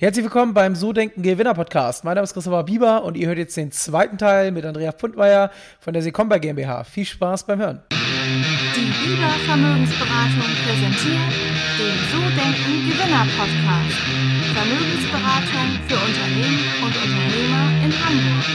Herzlich willkommen beim So Denken Gewinner Podcast. Mein Name ist Christopher Bieber und ihr hört jetzt den zweiten Teil mit Andrea Pfundmeier von der Secomba GmbH. Viel Spaß beim Hören. Die Bieber Vermögensberatung präsentiert den So Denken Gewinner Podcast. Vermögensberatung für Unternehmen und Unternehmer in Hamburg.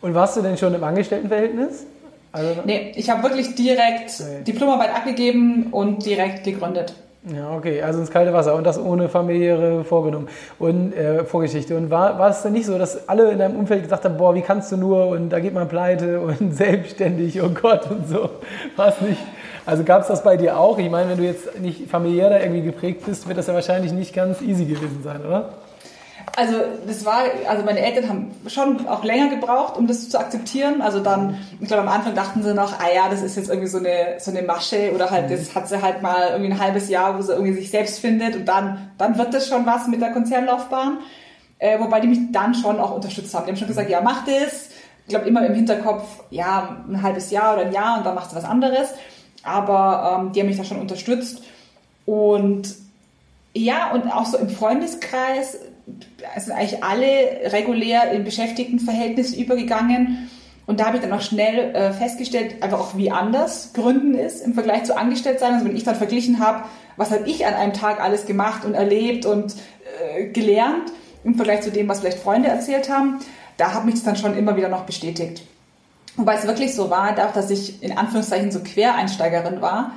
Und warst du denn schon im Angestelltenverhältnis? Also, nee, ich habe wirklich direkt nee. Diplomarbeit abgegeben und direkt gegründet. Ja, okay, also ins kalte Wasser und das ohne familiäre Vorgenommen und äh, Vorgeschichte. Und war, war es denn nicht so, dass alle in deinem Umfeld gesagt haben, boah, wie kannst du nur und da geht man pleite und selbstständig, oh Gott und so? War es nicht? Also gab es das bei dir auch? Ich meine, wenn du jetzt nicht familiär da irgendwie geprägt bist, wird das ja wahrscheinlich nicht ganz easy gewesen sein, oder? Also das war, also meine Eltern haben schon auch länger gebraucht, um das zu akzeptieren. Also dann, ich glaube am Anfang dachten sie noch, ah ja, das ist jetzt irgendwie so eine so eine Masche oder halt, das hat sie halt mal irgendwie ein halbes Jahr, wo sie irgendwie sich selbst findet und dann dann wird das schon was mit der Konzernlaufbahn. Äh, wobei die mich dann schon auch unterstützt haben. Die haben schon gesagt, ja, mach das. Ich glaube immer im Hinterkopf, ja, ein halbes Jahr oder ein Jahr und dann machst du was anderes. Aber ähm, die haben mich da schon unterstützt und ja, und auch so im Freundeskreis sind eigentlich alle regulär in Beschäftigtenverhältnis übergegangen. Und da habe ich dann auch schnell äh, festgestellt, einfach auch wie anders Gründen ist im Vergleich zu Angestelltsein. Also wenn ich dann verglichen habe, was habe ich an einem Tag alles gemacht und erlebt und äh, gelernt im Vergleich zu dem, was vielleicht Freunde erzählt haben, da hat mich das dann schon immer wieder noch bestätigt. Wobei es wirklich so war, dadurch, dass ich in Anführungszeichen so Quereinsteigerin war,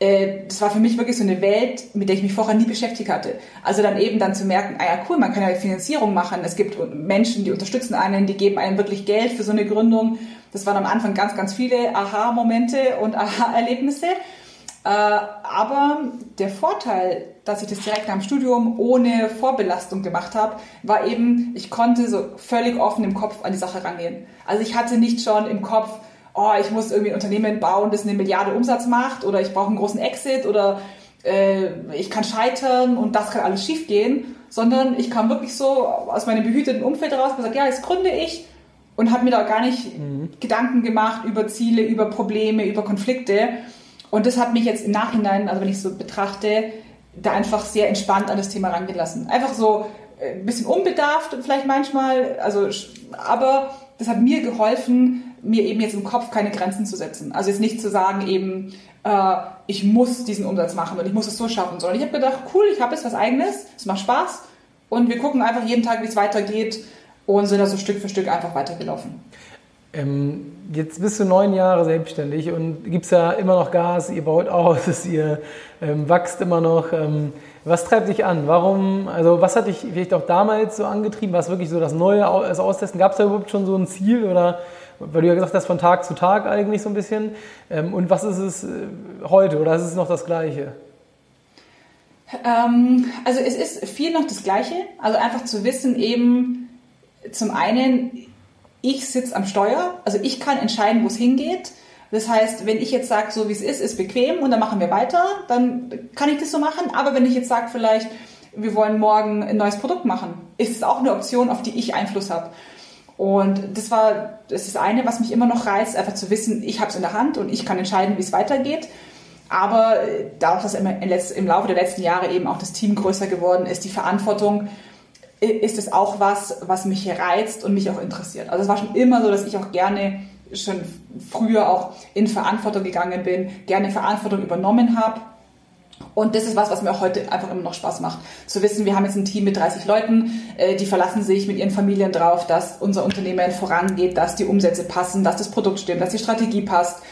das war für mich wirklich so eine Welt, mit der ich mich vorher nie beschäftigt hatte. Also dann eben dann zu merken, ah ja cool, man kann ja Finanzierung machen. Es gibt Menschen, die unterstützen einen, die geben einem wirklich Geld für so eine Gründung. Das waren am Anfang ganz, ganz viele Aha-Momente und Aha-Erlebnisse. Äh, aber der Vorteil, dass ich das direkt dem Studium ohne Vorbelastung gemacht habe, war eben, ich konnte so völlig offen im Kopf an die Sache rangehen. Also ich hatte nicht schon im Kopf, oh, ich muss irgendwie ein Unternehmen bauen, das eine Milliarde Umsatz macht oder ich brauche einen großen Exit oder äh, ich kann scheitern und das kann alles schiefgehen, sondern ich kam wirklich so aus meinem behüteten Umfeld raus und gesagt, ja, jetzt gründe ich und habe mir da gar nicht mhm. Gedanken gemacht über Ziele, über Probleme, über Konflikte. Und das hat mich jetzt im Nachhinein, also wenn ich so betrachte, da einfach sehr entspannt an das Thema rangelassen. Einfach so äh, ein bisschen unbedarft vielleicht manchmal, also aber das hat mir geholfen, mir eben jetzt im Kopf keine Grenzen zu setzen. Also jetzt nicht zu sagen eben, äh, ich muss diesen Umsatz machen und ich muss es so schaffen, sondern ich habe gedacht, cool, ich habe jetzt was eigenes, es macht Spaß und wir gucken einfach jeden Tag, wie es weitergeht und sind da so Stück für Stück einfach weitergelaufen. Ähm, jetzt bist du neun Jahre selbstständig und gibst ja immer noch Gas, ihr baut aus, ihr ähm, wächst immer noch. Ähm, was treibt dich an? Warum, also was hat dich vielleicht auch damals so angetrieben? War es wirklich so das Neue, das Austesten? Gab es da überhaupt schon so ein Ziel oder weil du ja gesagt hast, von Tag zu Tag eigentlich so ein bisschen. Ähm, und was ist es äh, heute oder ist es noch das Gleiche? Ähm, also es ist viel noch das Gleiche. Also einfach zu wissen eben, zum einen, ich sitze am Steuer, also ich kann entscheiden, wo es hingeht. Das heißt, wenn ich jetzt sage, so wie es ist, ist bequem und dann machen wir weiter, dann kann ich das so machen. Aber wenn ich jetzt sage, vielleicht, wir wollen morgen ein neues Produkt machen, ist es auch eine Option, auf die ich Einfluss habe. Und das war das ist das eine, was mich immer noch reizt, einfach zu wissen, ich habe es in der Hand und ich kann entscheiden, wie es weitergeht. Aber äh, dadurch, dass im Laufe der letzten Jahre eben auch das Team größer geworden ist, die Verantwortung, ist es auch was, was mich reizt und mich auch interessiert. Also es war schon immer so, dass ich auch gerne schon früher auch in Verantwortung gegangen bin, gerne Verantwortung übernommen habe und das ist was, was mir auch heute einfach immer noch Spaß macht. Zu wissen, wir haben jetzt ein Team mit 30 Leuten, äh, die verlassen sich mit ihren Familien drauf, dass unser Unternehmen vorangeht, dass die Umsätze passen, dass das Produkt stimmt, dass die Strategie passt.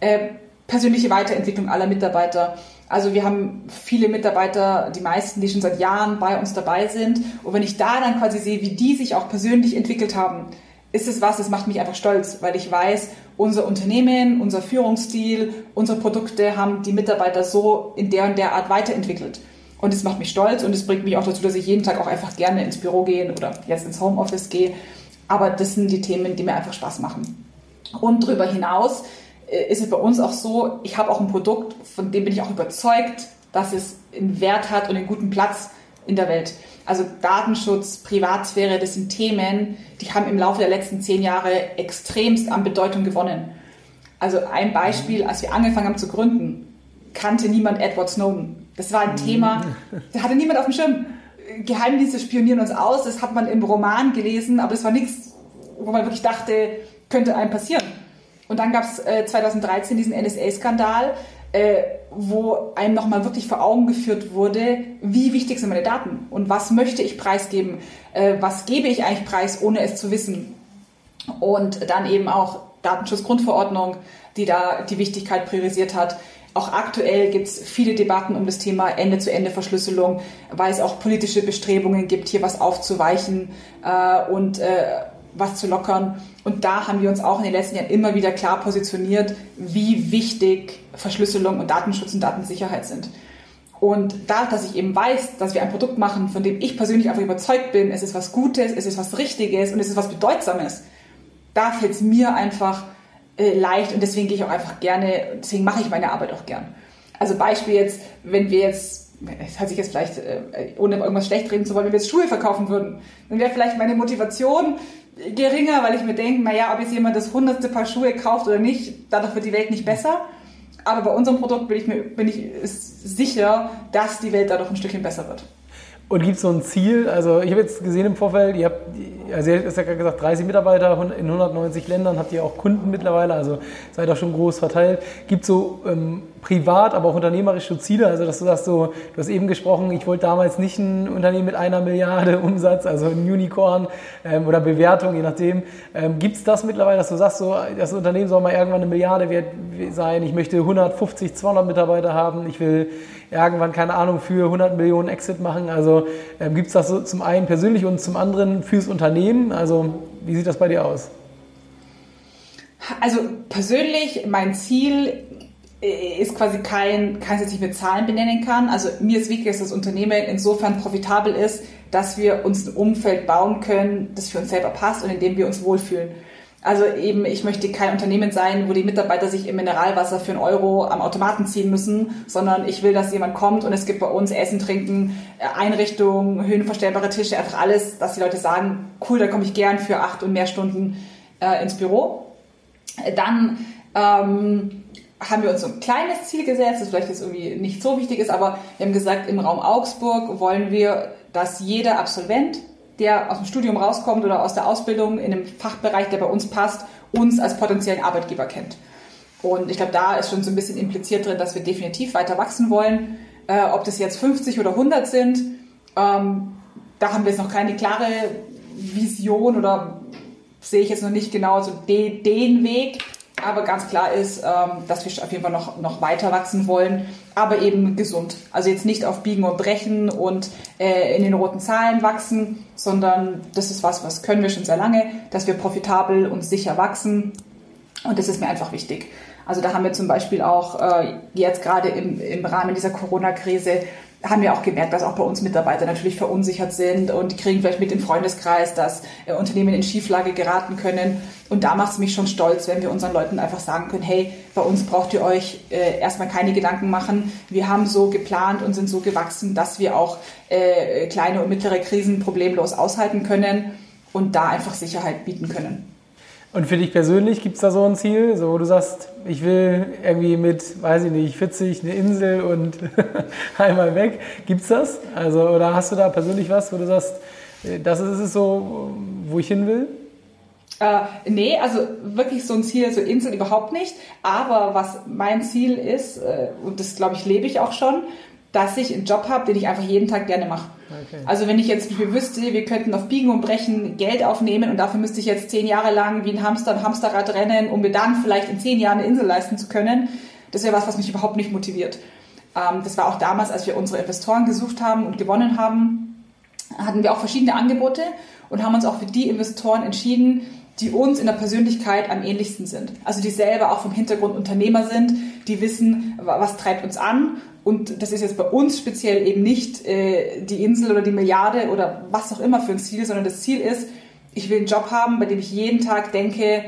Äh, persönliche Weiterentwicklung aller Mitarbeiter. Also wir haben viele Mitarbeiter, die meisten, die schon seit Jahren bei uns dabei sind. Und wenn ich da dann quasi sehe, wie die sich auch persönlich entwickelt haben, ist es was, das macht mich einfach stolz, weil ich weiß, unser Unternehmen, unser Führungsstil, unsere Produkte haben die Mitarbeiter so in der und der Art weiterentwickelt. Und es macht mich stolz und es bringt mich auch dazu, dass ich jeden Tag auch einfach gerne ins Büro gehe oder jetzt ins Homeoffice gehe. Aber das sind die Themen, die mir einfach Spaß machen. Und darüber hinaus äh, ist es bei uns auch so, ich habe auch ein Produkt, von dem bin ich auch überzeugt, dass es einen Wert hat und einen guten Platz in der Welt. Also Datenschutz, Privatsphäre, das sind Themen, die haben im Laufe der letzten zehn Jahre extremst an Bedeutung gewonnen. Also ein Beispiel, als wir angefangen haben zu gründen, kannte niemand Edward Snowden. Das war ein mhm. Thema, da hatte niemand auf dem Schirm. Geheimdienste spionieren uns aus, das hat man im Roman gelesen, aber das war nichts, wo man wirklich dachte, könnte einem passieren. Und dann gab es äh, 2013 diesen NSA-Skandal, äh, wo einem nochmal wirklich vor Augen geführt wurde, wie wichtig sind meine Daten und was möchte ich preisgeben, äh, was gebe ich eigentlich preis, ohne es zu wissen. Und dann eben auch Datenschutzgrundverordnung, die da die Wichtigkeit priorisiert hat. Auch aktuell gibt es viele Debatten um das Thema Ende-zu-Ende-Verschlüsselung, weil es auch politische Bestrebungen gibt, hier was aufzuweichen äh, und äh, was zu lockern. Und da haben wir uns auch in den letzten Jahren immer wieder klar positioniert, wie wichtig Verschlüsselung und Datenschutz und Datensicherheit sind. Und da, dass ich eben weiß, dass wir ein Produkt machen, von dem ich persönlich einfach überzeugt bin, es ist was Gutes, es ist was Richtiges und es ist was Bedeutsames, da fällt es mir einfach äh, leicht und deswegen gehe ich auch einfach gerne, deswegen mache ich meine Arbeit auch gern. Also Beispiel jetzt, wenn wir jetzt, es hat sich jetzt vielleicht, äh, ohne irgendwas schlecht reden zu wollen, wenn wir jetzt Schuhe verkaufen würden, dann wäre vielleicht meine Motivation, geringer, weil ich mir denke, naja, ob jetzt jemand das hundertste Paar Schuhe kauft oder nicht, dadurch wird die Welt nicht besser. Aber bei unserem Produkt bin ich, mir, bin ich sicher, dass die Welt dadurch ein Stückchen besser wird. Und gibt es so ein Ziel? Also ich habe jetzt gesehen im Vorfeld, ihr habt, also ihr habt ja gesagt, 30 Mitarbeiter in 190 Ländern, habt ihr auch Kunden mittlerweile, also seid auch schon groß verteilt. Gibt es so ähm, privat, aber auch unternehmerische Ziele? Also dass du sagst so, du hast eben gesprochen, ich wollte damals nicht ein Unternehmen mit einer Milliarde Umsatz, also ein Unicorn ähm, oder Bewertung, je nachdem. Ähm, gibt es das mittlerweile, dass du sagst so, das Unternehmen soll mal irgendwann eine Milliarde wert sein, ich möchte 150, 200 Mitarbeiter haben, ich will irgendwann, keine Ahnung, für 100 Millionen Exit machen. Also ähm, gibt es das so zum einen persönlich und zum anderen fürs Unternehmen? Also wie sieht das bei dir aus? Also persönlich, mein Ziel ist quasi kein, keins, das ich mit Zahlen benennen kann. Also mir ist wichtig, dass das Unternehmen insofern profitabel ist, dass wir uns ein Umfeld bauen können, das für uns selber passt und in dem wir uns wohlfühlen. Also eben, ich möchte kein Unternehmen sein, wo die Mitarbeiter sich im Mineralwasser für einen Euro am Automaten ziehen müssen, sondern ich will, dass jemand kommt und es gibt bei uns Essen, Trinken, äh, Einrichtungen, höhenverstellbare Tische, einfach alles, dass die Leute sagen, cool, da komme ich gern für acht und mehr Stunden äh, ins Büro. Dann ähm, haben wir uns so ein kleines Ziel gesetzt, das vielleicht jetzt irgendwie nicht so wichtig ist, aber wir haben gesagt, im Raum Augsburg wollen wir, dass jeder Absolvent der aus dem Studium rauskommt oder aus der Ausbildung in einem Fachbereich, der bei uns passt, uns als potenziellen Arbeitgeber kennt. Und ich glaube, da ist schon so ein bisschen impliziert drin, dass wir definitiv weiter wachsen wollen. Äh, ob das jetzt 50 oder 100 sind, ähm, da haben wir jetzt noch keine klare Vision oder sehe ich jetzt noch nicht genau so de, den Weg. Aber ganz klar ist, ähm, dass wir auf jeden Fall noch, noch weiter wachsen wollen, aber eben gesund. Also jetzt nicht auf Biegen und Brechen und äh, in den roten Zahlen wachsen, sondern das ist was, was können wir schon sehr lange, dass wir profitabel und sicher wachsen. Und das ist mir einfach wichtig. Also da haben wir zum Beispiel auch äh, jetzt gerade im, im Rahmen dieser Corona-Krise haben wir auch gemerkt, dass auch bei uns Mitarbeiter natürlich verunsichert sind und kriegen vielleicht mit im Freundeskreis, dass äh, Unternehmen in Schieflage geraten können. Und da macht es mich schon stolz, wenn wir unseren Leuten einfach sagen können, hey, bei uns braucht ihr euch äh, erstmal keine Gedanken machen. Wir haben so geplant und sind so gewachsen, dass wir auch äh, kleine und mittlere Krisen problemlos aushalten können und da einfach Sicherheit bieten können. Und für dich persönlich gibt es da so ein Ziel, so wo du sagst, ich will irgendwie mit, weiß ich nicht, 40 eine Insel und einmal weg. Gibt es das? Also, oder hast du da persönlich was, wo du sagst, äh, das ist es so, wo ich hin will? Äh, nee, also wirklich so ein Ziel, so Insel überhaupt nicht. Aber was mein Ziel ist, äh, und das glaube ich lebe ich auch schon, dass ich einen Job habe, den ich einfach jeden Tag gerne mache. Okay. Also wenn ich jetzt wüsste, wir könnten auf Biegen und Brechen Geld aufnehmen und dafür müsste ich jetzt zehn Jahre lang wie ein Hamster ein Hamsterrad rennen, um mir dann vielleicht in zehn Jahren eine Insel leisten zu können, das wäre was, was mich überhaupt nicht motiviert. Ähm, das war auch damals, als wir unsere Investoren gesucht haben und gewonnen haben, hatten wir auch verschiedene Angebote und haben uns auch für die Investoren entschieden, die uns in der Persönlichkeit am ähnlichsten sind. Also die selber auch vom Hintergrund Unternehmer sind, die wissen, was treibt uns an und das ist jetzt bei uns speziell eben nicht äh, die Insel oder die Milliarde oder was auch immer für ein Ziel, sondern das Ziel ist, ich will einen Job haben, bei dem ich jeden Tag denke,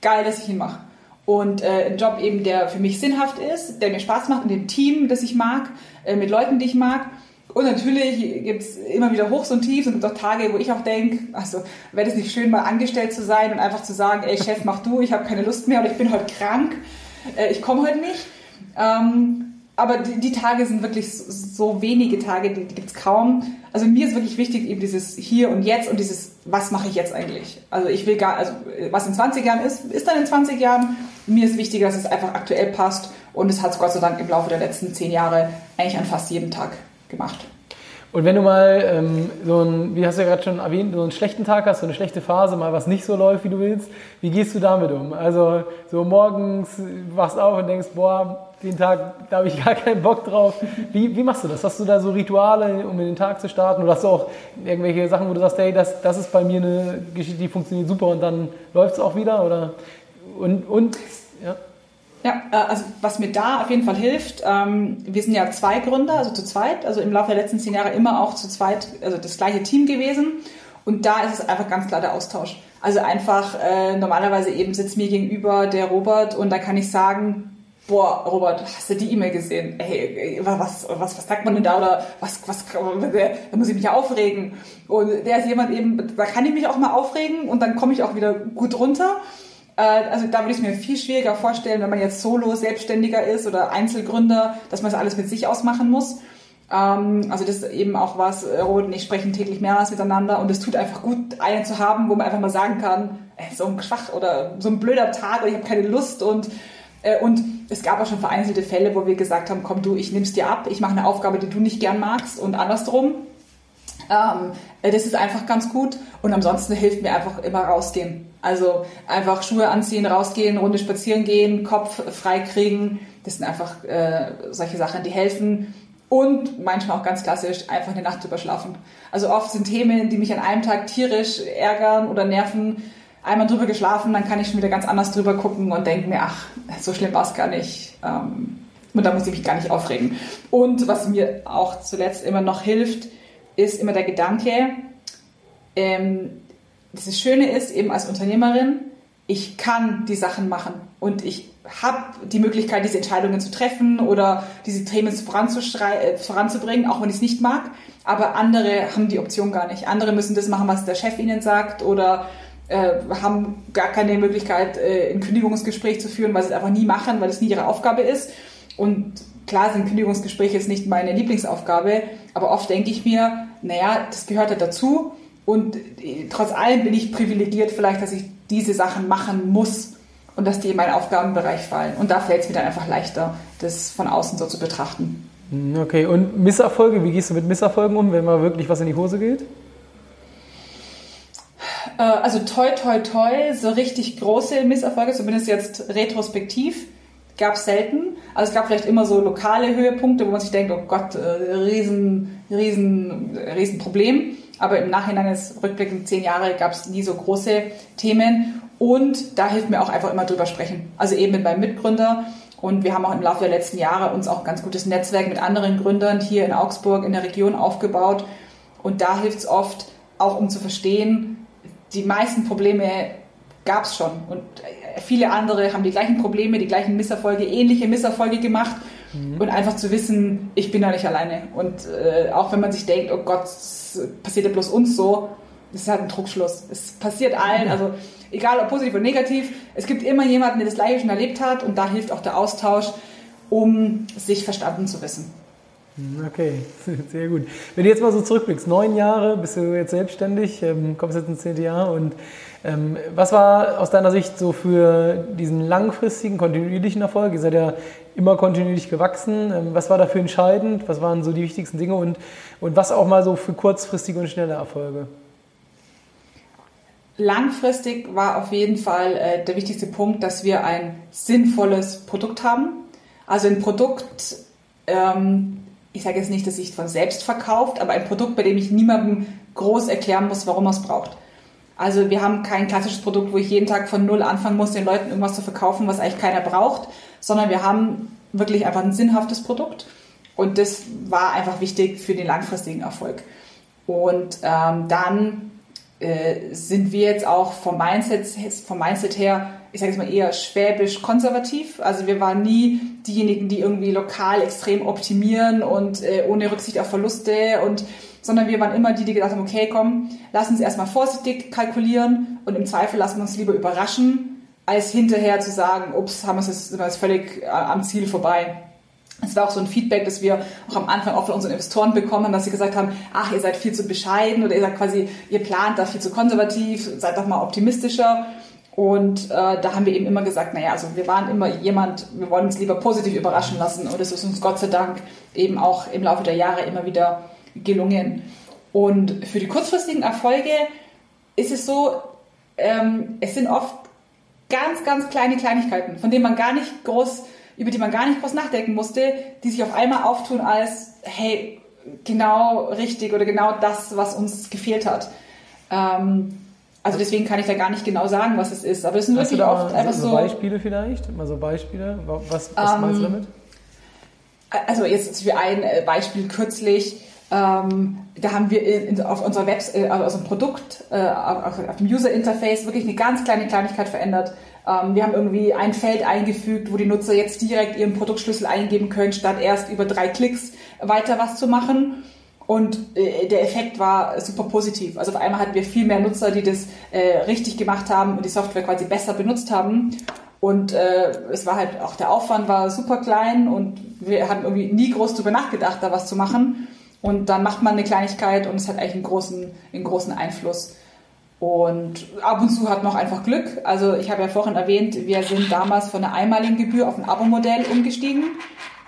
geil, dass ich ihn mache. Und äh, ein Job eben, der für mich sinnhaft ist, der mir Spaß macht, in dem Team, das ich mag, äh, mit Leuten, die ich mag. Und natürlich gibt es immer wieder Hochs und Tiefs und gibt auch Tage, wo ich auch denke, also wäre das nicht schön, mal angestellt zu sein und einfach zu sagen, ey Chef, mach du, ich habe keine Lust mehr oder ich bin heute krank, äh, ich komme heute nicht. Ähm, aber die, die, Tage sind wirklich so, wenige Tage, die, die gibt es kaum. Also mir ist wirklich wichtig eben dieses Hier und Jetzt und dieses, was mache ich jetzt eigentlich? Also ich will gar, also was in 20 Jahren ist, ist dann in 20 Jahren. Mir ist wichtig, dass es einfach aktuell passt und es hat es Gott sei Dank im Laufe der letzten zehn Jahre eigentlich an fast jedem Tag gemacht. Und wenn du mal ähm, so ein, wie hast du ja gerade schon erwähnt, so einen schlechten Tag hast, so eine schlechte Phase, mal was nicht so läuft, wie du willst, wie gehst du damit um? Also so morgens wachst auf und denkst, boah, den Tag, da habe ich gar keinen Bock drauf. Wie, wie machst du das? Hast du da so Rituale, um in den Tag zu starten? Oder hast du auch irgendwelche Sachen, wo du sagst, hey, das, das ist bei mir eine Geschichte, die funktioniert super und dann läuft es auch wieder? Oder und, und ja. Ja, äh, also was mir da auf jeden Fall hilft, ähm, wir sind ja zwei Gründer, also zu zweit, also im Laufe der letzten zehn Jahre immer auch zu zweit, also das gleiche Team gewesen. Und da ist es einfach ganz klar der Austausch. Also einfach, äh, normalerweise eben sitzt mir gegenüber der Robert und da kann ich sagen, boah, Robert, hast du die E-Mail gesehen? Hey, was, was, was sagt man denn da? Oder was, was, da muss ich mich ja aufregen. Und der ist jemand eben, da kann ich mich auch mal aufregen und dann komme ich auch wieder gut runter. Äh, also da würde ich es mir viel schwieriger vorstellen, wenn man jetzt solo Selbstständiger ist oder Einzelgründer, dass man das alles mit sich ausmachen muss. Ähm, also das ist eben auch was, äh, Robert und ich sprechen täglich mehrmals miteinander und es tut einfach gut, einen zu haben, wo man einfach mal sagen kann, ey, so ein Schwach oder so ein blöder Tag oder ich habe keine Lust und äh, und es gab auch schon vereinzelte Fälle, wo wir gesagt haben, komm du, ich nimm's dir ab, ich mache eine Aufgabe, die du nicht gern magst und andersrum. Ähm, das ist einfach ganz gut und ansonsten hilft mir einfach immer rausgehen. Also einfach Schuhe anziehen, rausgehen, Runde spazieren gehen, Kopf frei kriegen. Das sind einfach äh, solche Sachen, die helfen. Und manchmal auch ganz klassisch einfach eine Nacht drüber schlafen. Also oft sind Themen, die mich an einem Tag tierisch ärgern oder nerven, einmal drüber geschlafen, dann kann ich schon wieder ganz anders drüber gucken und denke mir, ach, so schlimm war es gar nicht. Ähm, und da muss ich mich gar nicht aufregen. Und was mir auch zuletzt immer noch hilft, ist immer der Gedanke, ähm, das Schöne ist eben als Unternehmerin, ich kann die Sachen machen und ich habe die Möglichkeit, diese Entscheidungen zu treffen oder diese Themen äh, voranzubringen, auch wenn ich es nicht mag. Aber andere haben die Option gar nicht. Andere müssen das machen, was der Chef ihnen sagt oder äh, haben gar keine Möglichkeit, äh, ein Kündigungsgespräch zu führen, weil sie es einfach nie machen, weil es nie ihre Aufgabe ist. Und klar sind Kündigungsgespräche jetzt nicht meine Lieblingsaufgabe, aber oft denke ich mir, naja, das gehört ja dazu. Und äh, trotz allem bin ich privilegiert vielleicht, dass ich diese Sachen machen muss und dass die in meinen Aufgabenbereich fallen. Und da fällt es mir dann einfach leichter, das von außen so zu betrachten. Okay, und Misserfolge, wie gehst du mit Misserfolgen um, wenn mal wirklich was in die Hose geht? Äh, also toi, toi, toi, so richtig große Misserfolge, zumindest jetzt retrospektiv, gab es selten. Also es gab vielleicht immer so lokale Höhepunkte, wo man sich denkt, oh Gott, äh, riesen, riesen, riesen Problem. Aber im Nachhinein, jetzt rückblickend zehn Jahre, gab es nie so große Themen. Und da hilft mir auch einfach immer drüber sprechen. Also eben mit meinem Mitgründer. Und wir haben auch im Laufe der letzten Jahre uns auch ein ganz gutes Netzwerk mit anderen Gründern hier in Augsburg in der Region aufgebaut. Und da hilft es oft, auch um zu verstehen, die meisten Probleme gab es schon. Und viele andere haben die gleichen Probleme, die gleichen Misserfolge, ähnliche Misserfolge gemacht. Mhm. Und einfach zu wissen, ich bin da nicht alleine. Und äh, auch wenn man sich denkt, oh Gott, passiert ja bloß uns so, das ist halt ein Druckschluss. Es passiert allen, also egal ob positiv oder negativ, es gibt immer jemanden, der das gleiche schon erlebt hat und da hilft auch der Austausch, um sich verstanden zu wissen. Okay, sehr gut. Wenn du jetzt mal so zurückblickst, neun Jahre bist du jetzt selbstständig, ähm, kommst jetzt ins zehnte Jahr und ähm, was war aus deiner Sicht so für diesen langfristigen, kontinuierlichen Erfolg? Ihr seid ja immer kontinuierlich gewachsen. Ähm, was war dafür entscheidend? Was waren so die wichtigsten Dinge und, und was auch mal so für kurzfristige und schnelle Erfolge? Langfristig war auf jeden Fall äh, der wichtigste Punkt, dass wir ein sinnvolles Produkt haben. Also ein Produkt, ähm, ich sage jetzt nicht, dass sich von selbst verkauft, aber ein Produkt, bei dem ich niemandem groß erklären muss, warum er es braucht. Also wir haben kein klassisches Produkt, wo ich jeden Tag von Null anfangen muss, den Leuten irgendwas zu verkaufen, was eigentlich keiner braucht, sondern wir haben wirklich einfach ein sinnhaftes Produkt. Und das war einfach wichtig für den langfristigen Erfolg. Und ähm, dann äh, sind wir jetzt auch vom Mindset, vom Mindset her, ich sage jetzt mal eher schwäbisch konservativ. Also wir waren nie diejenigen, die irgendwie lokal extrem optimieren und äh, ohne Rücksicht auf Verluste und sondern wir waren immer die, die gedacht haben, okay, komm, lass uns erstmal vorsichtig kalkulieren und im Zweifel lassen wir uns lieber überraschen, als hinterher zu sagen, ups, haben wir es jetzt völlig äh, am Ziel vorbei. Es war auch so ein Feedback, das wir auch am Anfang auch von unseren Investoren bekommen, dass sie gesagt haben, ach, ihr seid viel zu bescheiden oder ihr seid quasi, ihr plant da viel zu konservativ, seid doch mal optimistischer. Und äh, da haben wir eben immer gesagt, naja, also wir waren immer jemand, wir wollen uns lieber positiv überraschen lassen und es ist uns Gott sei Dank eben auch im Laufe der Jahre immer wieder gelungen. Und für die kurzfristigen Erfolge ist es so, ähm, es sind oft ganz, ganz kleine Kleinigkeiten, von denen man gar nicht groß, über die man gar nicht groß nachdenken musste, die sich auf einmal auftun als, hey, genau richtig oder genau das, was uns gefehlt hat. Ähm, also deswegen kann ich da gar nicht genau sagen, was es ist. Aber es sind Hast wirklich oft einfach so. Beispiele vielleicht? Mal so Beispiele? Was, was Ähm, meinst du damit? Also jetzt für ein äh, Beispiel kürzlich, ähm, da haben wir in, auf unserer Webs äh, auf unserem Produkt, äh, auf, auf dem User Interface wirklich eine ganz kleine Kleinigkeit verändert. Ähm, wir haben irgendwie ein Feld eingefügt, wo die Nutzer jetzt direkt ihren Produktschlüssel eingeben können, statt erst über drei Klicks weiter was zu machen. Und äh, der Effekt war super positiv. Also auf einmal hatten wir viel mehr Nutzer, die das äh, richtig gemacht haben und die Software quasi besser benutzt haben. Und äh, es war halt auch der Aufwand war super klein und wir hatten irgendwie nie groß drüber nachgedacht, da was zu machen. Und dann macht man eine Kleinigkeit und es hat eigentlich einen großen, einen großen Einfluss. Und ab und zu hat man auch einfach Glück. Also ich habe ja vorhin erwähnt, wir sind damals von einer einmaligen Gebühr auf ein Abo-Modell umgestiegen.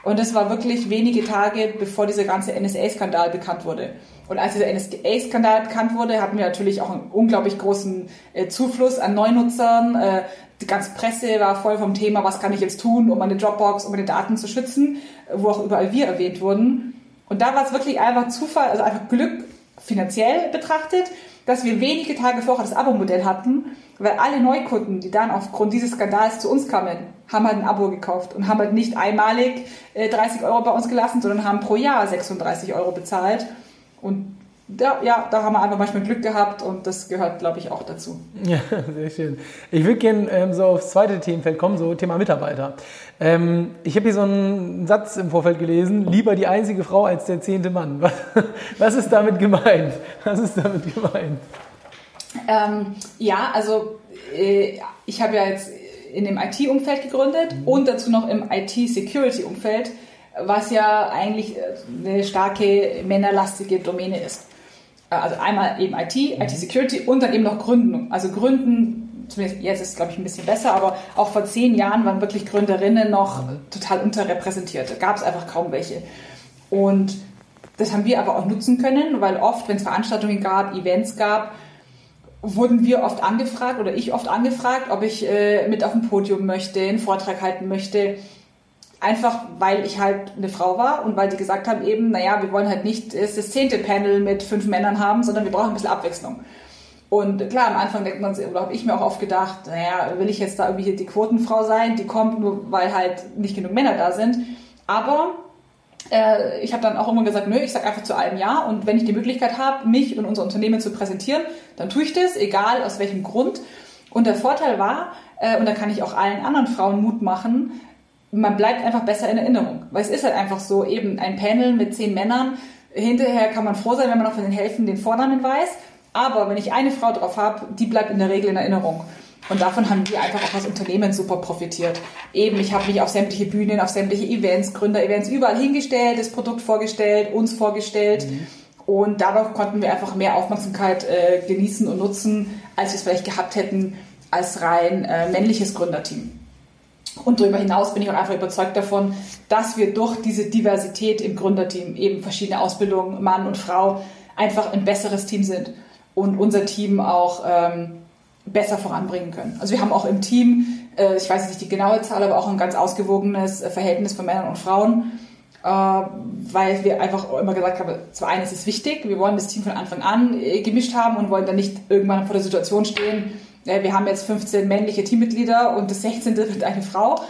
Und das war wirklich wenige Tage, bevor dieser ganze NSA-Skandal bekannt wurde. Und als dieser NSA-Skandal bekannt wurde, hatten wir natürlich auch einen unglaublich großen äh, Zufluss an Neunutzern. Äh, die ganze Presse war voll vom Thema, was kann ich jetzt tun, um meine Dropbox, um meine Daten zu schützen, wo auch überall wir erwähnt wurden. Und da war es wirklich einfach Zufall, also einfach Glück finanziell betrachtet, dass wir wenige Tage vorher das Abo-Modell hatten, weil alle Neukunden, die dann aufgrund dieses Skandals zu uns kamen, haben halt ein Abo gekauft und haben halt nicht einmalig äh, 30 Euro bei uns gelassen, sondern haben pro Jahr 36 Euro bezahlt. Und da, ja, da haben wir einfach manchmal Glück gehabt und das gehört, glaube ich, auch dazu. Ja, sehr schön. Ich würde gerne ähm, so aufs zweite Themenfeld kommen, so Thema Mitarbeiter. Ähm, ich habe hier so einen Satz im Vorfeld gelesen, lieber die einzige Frau als der zehnte Mann. Was, was ist damit gemeint? Was ist damit gemeint? Ähm, ja, also äh, ich habe ja jetzt in dem IT-Umfeld gegründet Mhm. und dazu noch im IT-Security-Umfeld, was ja eigentlich eine starke männerlastige Domäne ist. Äh, Also einmal eben IT, Mhm. IT-Security und dann eben noch Gründen. Also Gründen, zumindest jetzt ist es glaube ich ein bisschen besser, aber auch vor zehn Jahren waren wirklich Gründerinnen noch total unterrepräsentiert. Da gab es einfach kaum welche. Und das haben wir aber auch nutzen können, weil oft, wenn es Veranstaltungen gab, Events gab, wurden wir oft angefragt oder ich oft angefragt, ob ich äh, mit auf dem Podium möchte, einen Vortrag halten möchte. Einfach weil ich halt eine Frau war und weil die gesagt haben eben, naja, wir wollen halt nicht das zehnte Panel mit fünf Männern haben, sondern wir brauchen ein bisschen Abwechslung. Und klar, am Anfang denkt man sich, oder habe ich mir auch oft gedacht, naja, will ich jetzt da irgendwie hier die Quotenfrau sein, die kommt nur, weil halt nicht genug Männer da sind. Aber äh, ich habe dann auch immer gesagt, nö, ich sage einfach zu allem Ja. Und wenn ich die Möglichkeit habe, mich und unser Unternehmen zu präsentieren, dann tue ich das, egal aus welchem Grund. Und der Vorteil war, äh, und da kann ich auch allen anderen Frauen Mut machen, man bleibt einfach besser in Erinnerung. Weil es ist halt einfach so, eben ein Panel mit zehn Männern. Hinterher kann man froh sein, wenn man auch von den Hälften den Vornamen weiß. Aber wenn ich eine Frau drauf habe, die bleibt in der Regel in Erinnerung. Und davon haben wir einfach auch als Unternehmen super profitiert. Eben, ich habe mich auf sämtliche Bühnen, auf sämtliche Events, Gründer-Events überall hingestellt, das Produkt vorgestellt, uns vorgestellt. Und dadurch konnten wir einfach mehr Aufmerksamkeit äh, genießen und nutzen, als wir es vielleicht gehabt hätten als rein äh, männliches Gründerteam. Und darüber hinaus bin ich auch einfach überzeugt davon, dass wir durch diese Diversität im Gründerteam, eben verschiedene Ausbildungen, Mann und Frau, einfach ein besseres Team sind und unser Team auch ähm, besser voranbringen können. Also wir haben auch im Team, äh, ich weiß nicht die genaue Zahl, aber auch ein ganz ausgewogenes äh, Verhältnis von Männern und Frauen, äh, weil wir einfach immer gesagt haben, zwar eines ist wichtig, wir wollen das Team von Anfang an gemischt haben und wollen dann nicht irgendwann vor der Situation stehen, wir haben jetzt 15 männliche Teammitglieder und das 16. wird eine Frau.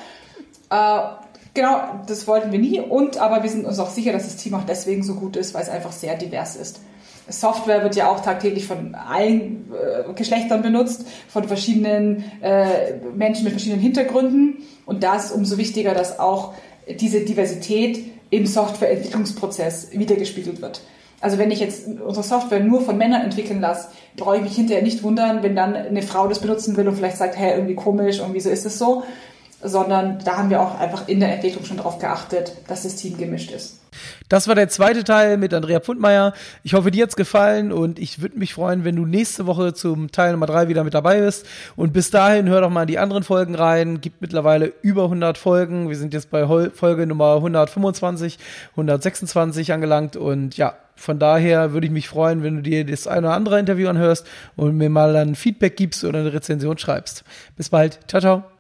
Genau, das wollten wir nie und aber wir sind uns auch sicher, dass das Team auch deswegen so gut ist, weil es einfach sehr divers ist. Software wird ja auch tagtäglich von allen äh, Geschlechtern benutzt, von verschiedenen äh, Menschen mit verschiedenen Hintergründen. Und da ist es umso wichtiger, dass auch diese Diversität im Softwareentwicklungsprozess wiedergespiegelt wird. Also wenn ich jetzt unsere Software nur von Männern entwickeln lasse, brauche ich mich hinterher nicht wundern, wenn dann eine Frau das benutzen will und vielleicht sagt, hey, irgendwie komisch und wieso ist es so. Sondern da haben wir auch einfach in der Entwicklung schon darauf geachtet, dass das Team gemischt ist. Das war der zweite Teil mit Andrea Pfundmeier. Ich hoffe, dir hat's gefallen und ich würde mich freuen, wenn du nächste Woche zum Teil Nummer drei wieder mit dabei bist. Und bis dahin hör doch mal in die anderen Folgen rein. Gibt mittlerweile über 100 Folgen. Wir sind jetzt bei Folge Nummer 125, 126 angelangt und ja, von daher würde ich mich freuen, wenn du dir das eine oder andere Interview anhörst und mir mal dann Feedback gibst oder eine Rezension schreibst. Bis bald. Ciao, ciao.